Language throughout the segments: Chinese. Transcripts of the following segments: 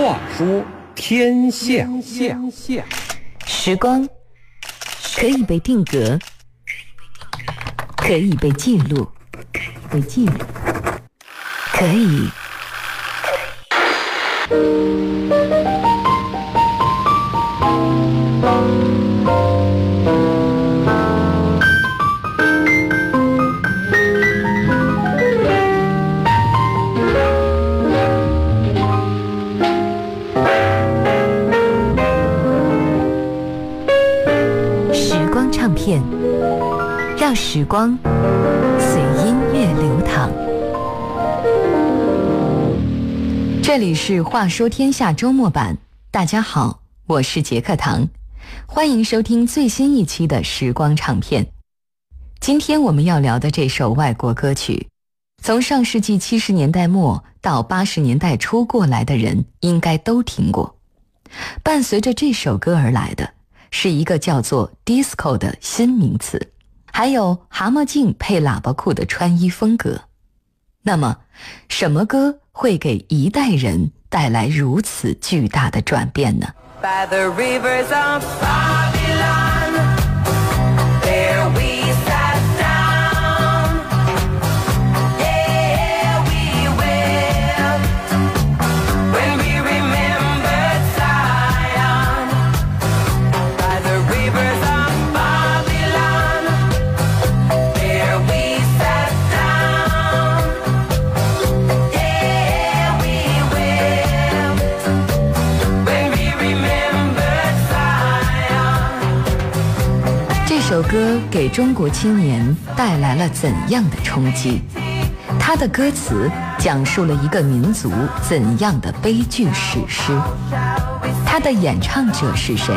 话说天象，时光可以被定格，可以被记录，被记录，可以。让时光随音乐流淌。这里是《话说天下》周末版，大家好，我是杰克唐，欢迎收听最新一期的时光唱片。今天我们要聊的这首外国歌曲，从上世纪七十年代末到八十年代初过来的人应该都听过。伴随着这首歌而来的。是一个叫做 disco 的新名词，还有蛤蟆镜配喇叭裤的穿衣风格。那么，什么歌会给一代人带来如此巨大的转变呢？给中国青年带来了怎样的冲击？他的歌词讲述了一个民族怎样的悲剧史诗？他的演唱者是谁？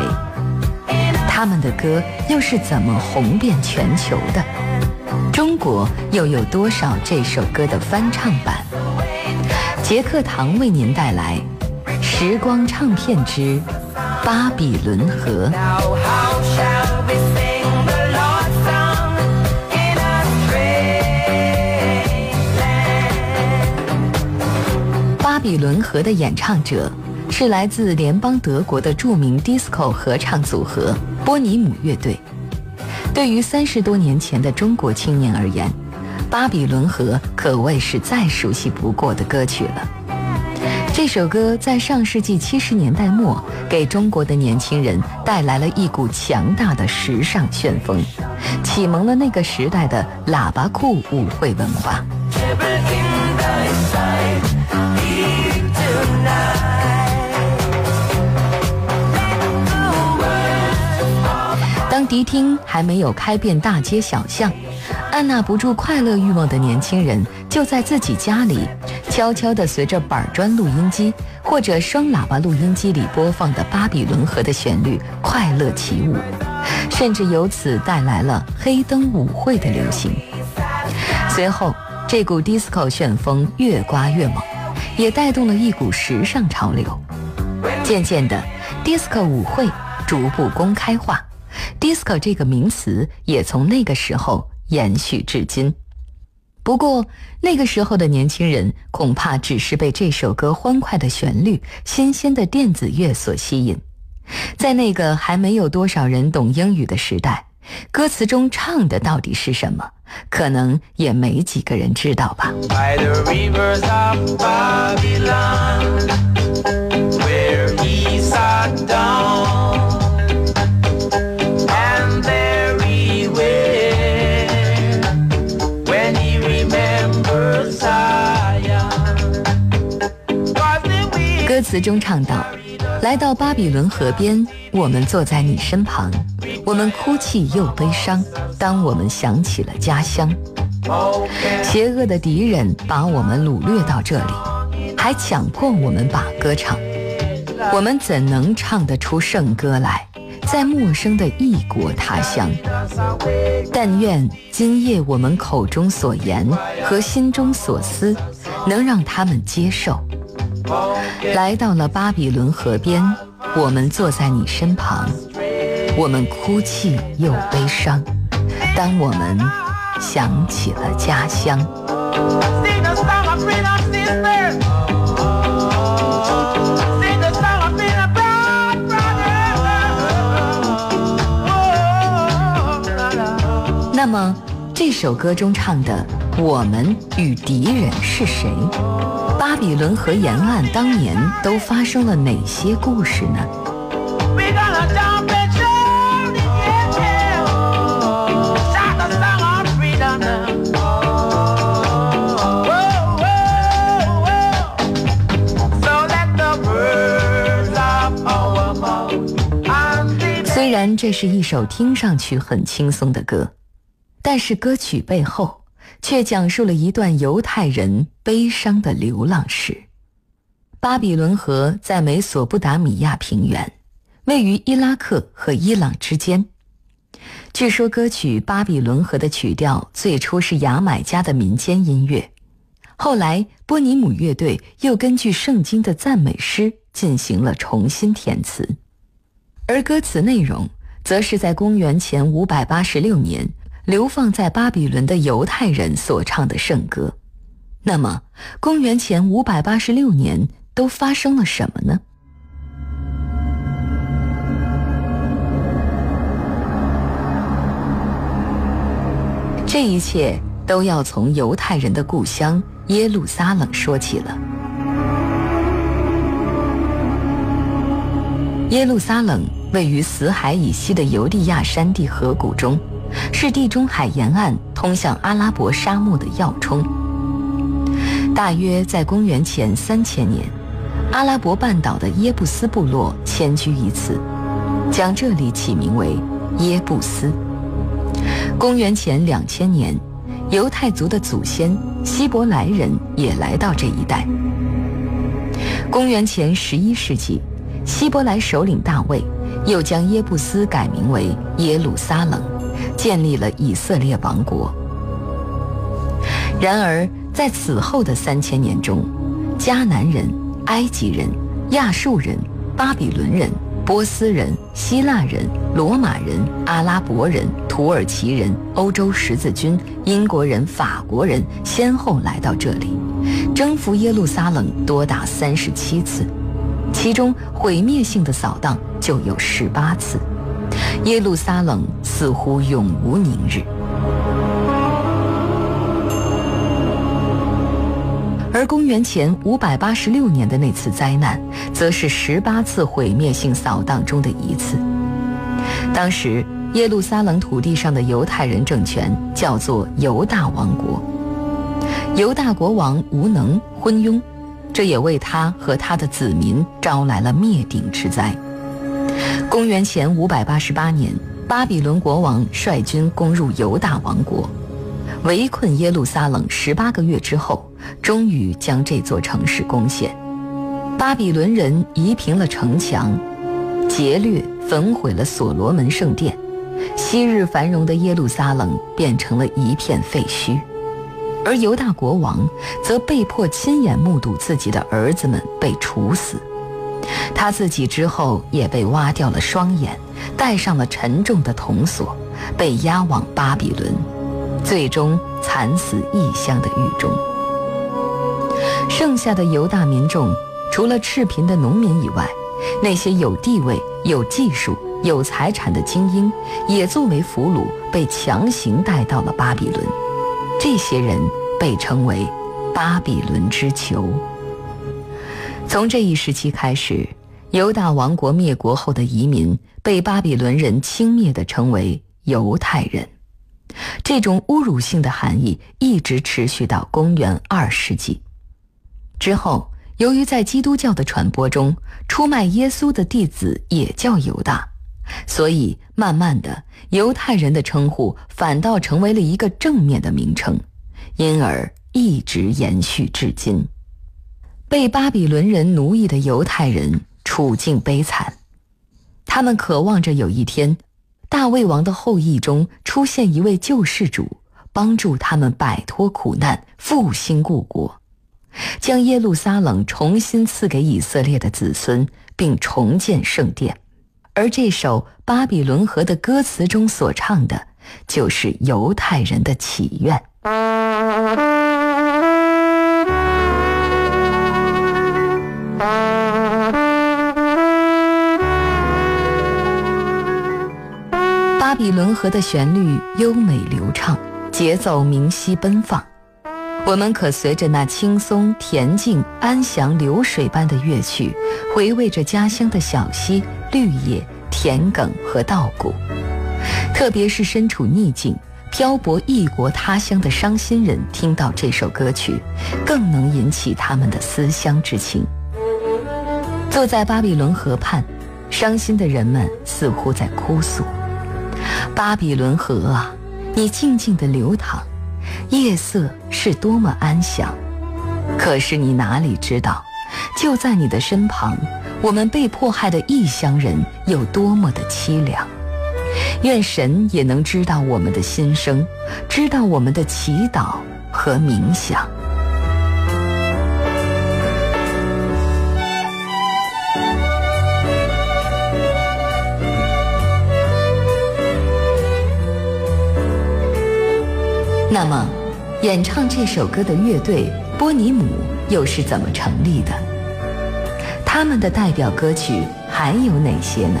他们的歌又是怎么红遍全球的？中国又有多少这首歌的翻唱版？杰克唐为您带来《时光唱片之巴比伦河》。巴比伦河的演唱者是来自联邦德国的著名 disco 合唱组合波尼姆乐队。对于三十多年前的中国青年而言，巴比伦河可谓是再熟悉不过的歌曲了。这首歌在上世纪七十年代末给中国的年轻人带来了一股强大的时尚旋风，启蒙了那个时代的喇叭裤舞会文化。迪厅还没有开遍大街小巷，按捺不住快乐欲望的年轻人就在自己家里，悄悄地随着板砖录音机或者双喇叭录音机里播放的《巴比伦河》的旋律快乐起舞，甚至由此带来了黑灯舞会的流行。随后，这股 disco 旋风越刮越猛，也带动了一股时尚潮流。渐渐的，disco 舞会逐步公开化。Disco 这个名词也从那个时候延续至今。不过，那个时候的年轻人恐怕只是被这首歌欢快的旋律、新鲜的电子乐所吸引。在那个还没有多少人懂英语的时代，歌词中唱的到底是什么，可能也没几个人知道吧。词中唱道：“来到巴比伦河边，我们坐在你身旁，我们哭泣又悲伤。当我们想起了家乡，邪恶的敌人把我们掳掠到这里，还强迫我们把歌唱。我们怎能唱得出圣歌来？在陌生的异国他乡。但愿今夜我们口中所言和心中所思，能让他们接受。”来到了巴比伦河边我们坐在你身旁我们哭泣又悲伤。当我们想起了家乡那么这首歌中唱的我们与敌人是谁”，巴比伦河沿岸当年都发生了哪些故事呢？虽然这是一首听上去很轻松的歌。但是歌曲背后却讲述了一段犹太人悲伤的流浪史。巴比伦河在美索不达米亚平原，位于伊拉克和伊朗之间。据说歌曲《巴比伦河》的曲调最初是牙买加的民间音乐，后来波尼姆乐队又根据圣经的赞美诗进行了重新填词，而歌词内容则是在公元前五百八十六年。流放在巴比伦的犹太人所唱的圣歌，那么，公元前五百八十六年都发生了什么呢？这一切都要从犹太人的故乡耶路撒冷说起了。耶路撒冷位于死海以西的犹地亚山地河谷中。是地中海沿岸通向阿拉伯沙漠的要冲。大约在公元前三千年，阿拉伯半岛的耶布斯部落迁居于此，将这里起名为耶布斯。公元前两千年，犹太族的祖先希伯来人也来到这一带。公元前十一世纪，希伯来首领大卫又将耶布斯改名为耶路撒冷。建立了以色列王国。然而，在此后的三千年中，迦南人、埃及人、亚述人、巴比伦人、波斯人、希腊人、罗马人、阿拉伯人、土耳其人、欧洲十字军、英国人、法国人先后来到这里，征服耶路撒冷多达三十七次，其中毁灭性的扫荡就有十八次。耶路撒冷似乎永无宁日，而公元前五百八十六年的那次灾难，则是十八次毁灭性扫荡中的一次。当时，耶路撒冷土地上的犹太人政权叫做犹大王国，犹大国王无能昏庸，这也为他和他的子民招来了灭顶之灾。公元前五百八十八年，巴比伦国王率军攻入犹大王国，围困耶路撒冷十八个月之后，终于将这座城市攻陷。巴比伦人夷平了城墙，劫掠焚毁了所罗门圣殿，昔日繁荣的耶路撒冷变成了一片废墟，而犹大国王则被迫亲眼目睹自己的儿子们被处死。他自己之后也被挖掉了双眼，戴上了沉重的铜锁，被押往巴比伦，最终惨死异乡的狱中。剩下的犹大民众，除了赤贫的农民以外，那些有地位、有技术、有财产的精英，也作为俘虏被强行带到了巴比伦。这些人被称为巴比伦之囚。从这一时期开始，犹大王国灭国后的移民被巴比伦人轻蔑地称为犹太人。这种侮辱性的含义一直持续到公元二世纪之后。由于在基督教的传播中，出卖耶稣的弟子也叫犹大，所以慢慢的，犹太人的称呼反倒成为了一个正面的名称，因而一直延续至今。被巴比伦人奴役的犹太人处境悲惨，他们渴望着有一天，大卫王的后裔中出现一位救世主，帮助他们摆脱苦难，复兴故国，将耶路撒冷重新赐给以色列的子孙，并重建圣殿。而这首《巴比伦河》的歌词中所唱的，就是犹太人的祈愿。巴比伦河的旋律优美流畅，节奏明晰奔放。我们可随着那轻松、恬静、安详流水般的乐曲，回味着家乡的小溪、绿叶、田埂和稻谷。特别是身处逆境、漂泊异国他乡的伤心人，听到这首歌曲，更能引起他们的思乡之情。坐在巴比伦河畔，伤心的人们似乎在哭诉：“巴比伦河啊，你静静地流淌。”夜色是多么安详，可是你哪里知道，就在你的身旁，我们被迫害的异乡人有多么的凄凉。愿神也能知道我们的心声，知道我们的祈祷和冥想。那么，演唱这首歌的乐队波尼姆又是怎么成立的？他们的代表歌曲还有哪些呢？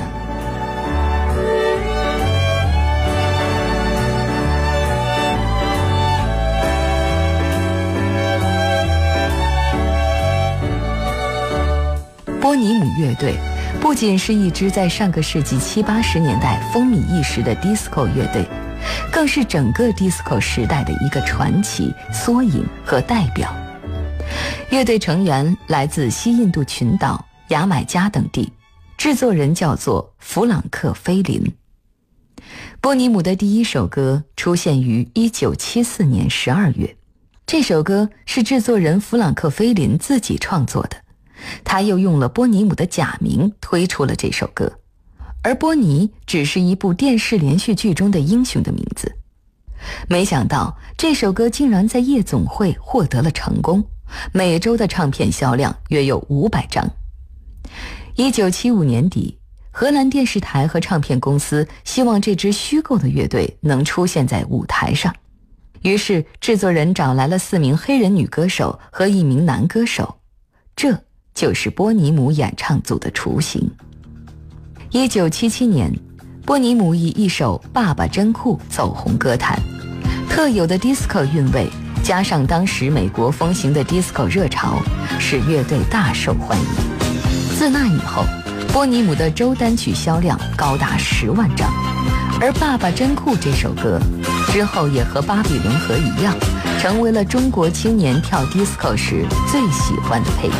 波尼姆乐队不仅是一支在上个世纪七八十年代风靡一时的 disco 乐队。更是整个 disco 时代的一个传奇缩影和代表。乐队成员来自西印度群岛、牙买加等地，制作人叫做弗朗克·菲林。波尼姆的第一首歌出现于1974年12月，这首歌是制作人弗朗克·菲林自己创作的，他又用了波尼姆的假名推出了这首歌。而波尼只是一部电视连续剧中的英雄的名字，没想到这首歌竟然在夜总会获得了成功，每周的唱片销量约有五百张。一九七五年底，荷兰电视台和唱片公司希望这支虚构的乐队能出现在舞台上，于是制作人找来了四名黑人女歌手和一名男歌手，这就是波尼姆演唱组的雏形。一九七七年，波尼姆以一首《爸爸真酷》走红歌坛，特有的 disco 韵味加上当时美国风行的 disco 热潮，使乐队大受欢迎。自那以后，波尼姆的周单曲销量高达十万张，而《爸爸真酷》这首歌之后也和《巴比伦河》一样，成为了中国青年跳 disco 时最喜欢的配乐。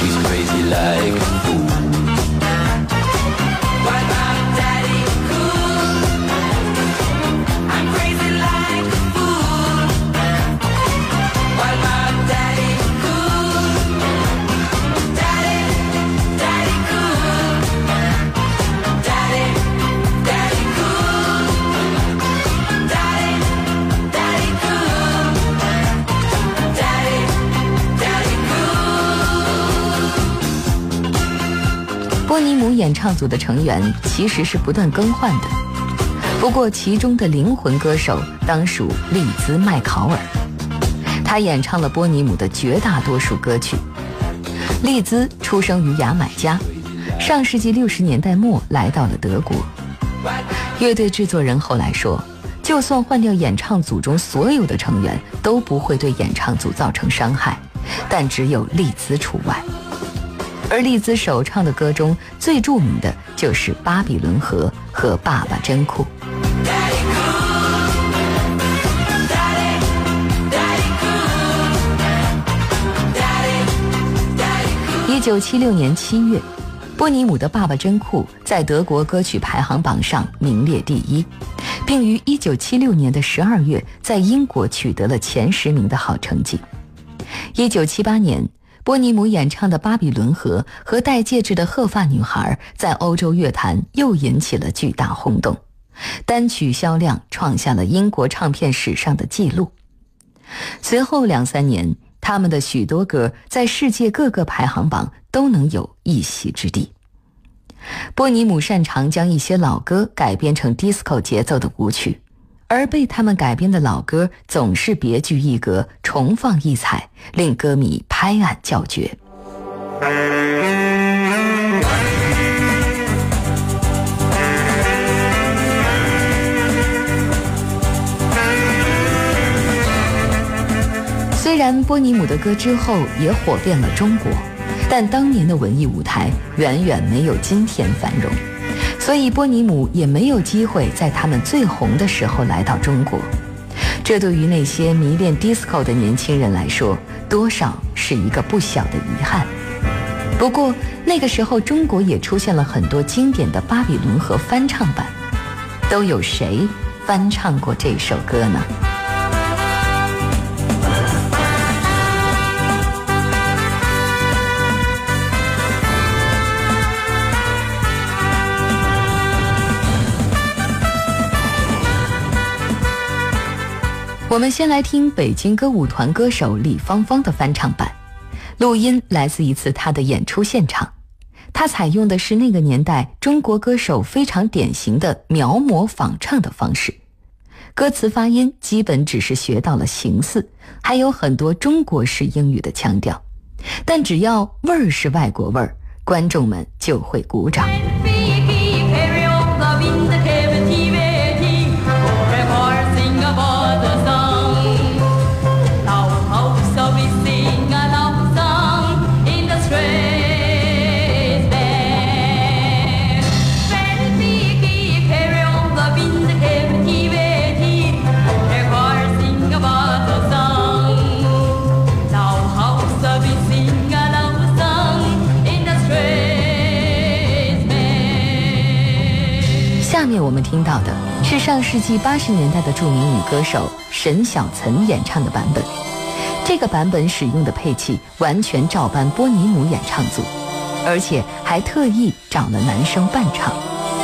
She's crazy 演唱组的成员其实是不断更换的，不过其中的灵魂歌手当属利兹·麦考尔，他演唱了波尼姆的绝大多数歌曲。利兹出生于牙买加，上世纪六十年代末来到了德国。乐队制作人后来说，就算换掉演唱组中所有的成员，都不会对演唱组造成伤害，但只有利兹除外。而利兹首唱的歌中最著名的就是《巴比伦河》和《爸爸真酷》。一九七六年七月，波尼姆的《爸爸真酷》在德国歌曲排行榜上名列第一，并于一九七六年的十二月在英国取得了前十名的好成绩。一九七八年。波尼姆演唱的《巴比伦河》和戴戒指的鹤发女孩在欧洲乐坛又引起了巨大轰动，单曲销量创下了英国唱片史上的纪录。随后两三年，他们的许多歌在世界各个排行榜都能有一席之地。波尼姆擅长将一些老歌改编成 disco 节奏的舞曲。而被他们改编的老歌总是别具一格重放异彩令歌迷拍案叫绝。虽然波尼姆的歌之后也火遍了中国但当年的文艺舞台远远没有今天繁荣。所以波尼姆也没有机会在他们最红的时候来到中国。这对于那些迷恋 disco 的年轻人来说，多少是一个不小的遗憾。不过那个时候，中国也出现了很多经典的巴比伦和翻唱版，都有谁翻唱过这首歌呢？我们先来听北京歌舞团歌手李芳芳的翻唱版，录音来自一次她的演出现场。她采用的是那个年代中国歌手非常典型的描摹仿唱的方式，歌词发音基本只是学到了形似，还有很多中国式英语的腔调，但只要味儿是外国味儿，观众们就会鼓掌。上世纪八十年代的著名女歌手沈小岑演唱的版本。这个版本使用的配器完全照搬波尼姆演唱组，而且还特意找了男生伴唱，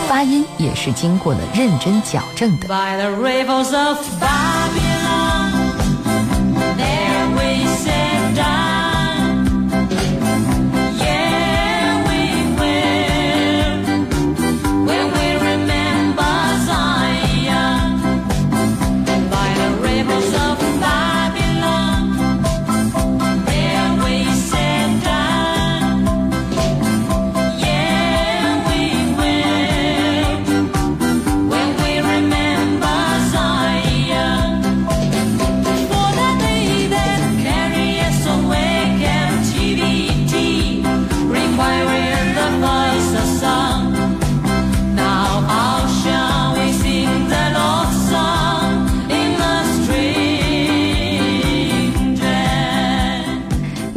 发音也是经过了认真矫正的。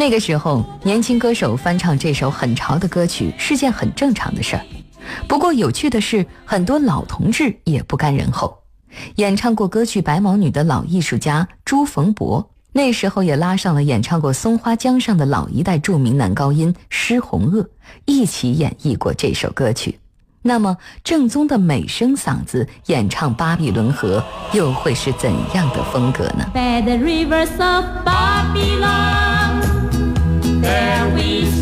那个时候，年轻歌手翻唱这首很潮的歌曲是件很正常的事儿。不过有趣的是，很多老同志也不甘人后，演唱过歌剧《白毛女》的老艺术家朱逢博，那时候也拉上了演唱过《松花江上》的老一代著名男高音施洪鄂，一起演绎过这首歌曲。那么，正宗的美声嗓子演唱《巴比伦河》，又会是怎样的风格呢？There we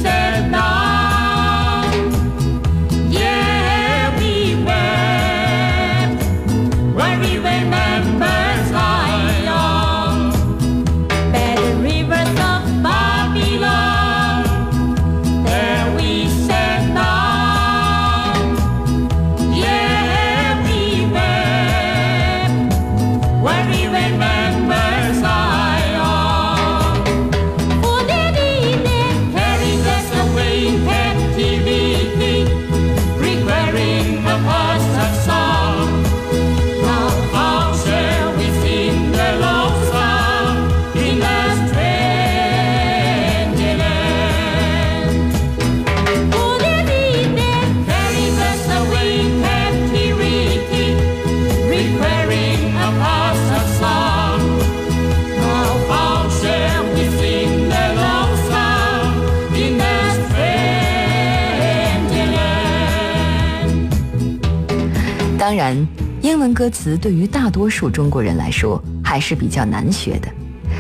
歌词对于大多数中国人来说还是比较难学的，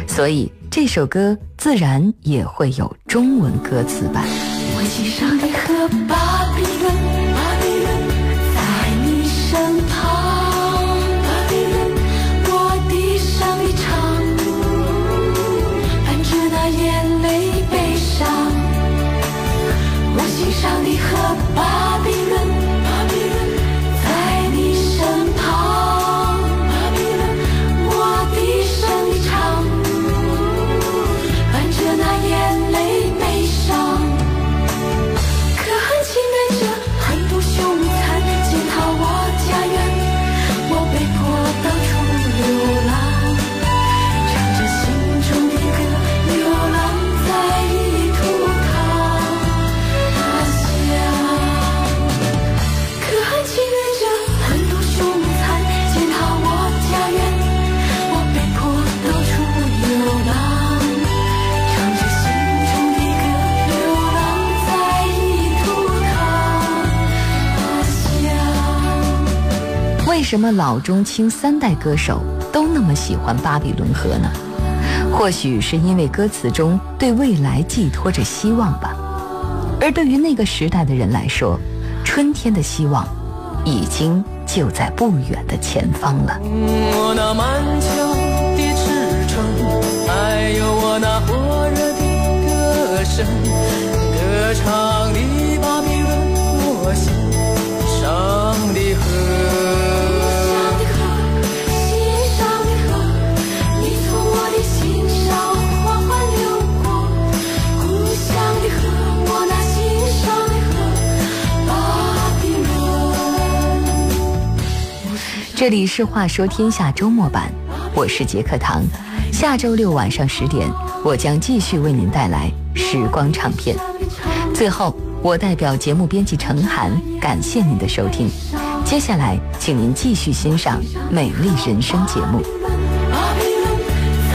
所以这首歌自然也会有中文歌词版。什么老中青三代歌手都那么喜欢巴比伦河呢？或许是因为歌词中对未来寄托着希望吧。而对于那个时代的人来说，春天的希望已经就在不远的前方了。我那满腔的赤诚，还有我那火热的歌声，这里是《话说天下》周末版，我是杰克唐。下周六晚上十点，我将继续为您带来时光唱片。最后，我代表节目编辑程涵，感谢您的收听。接下来，请您继续欣赏《美丽人生》节目。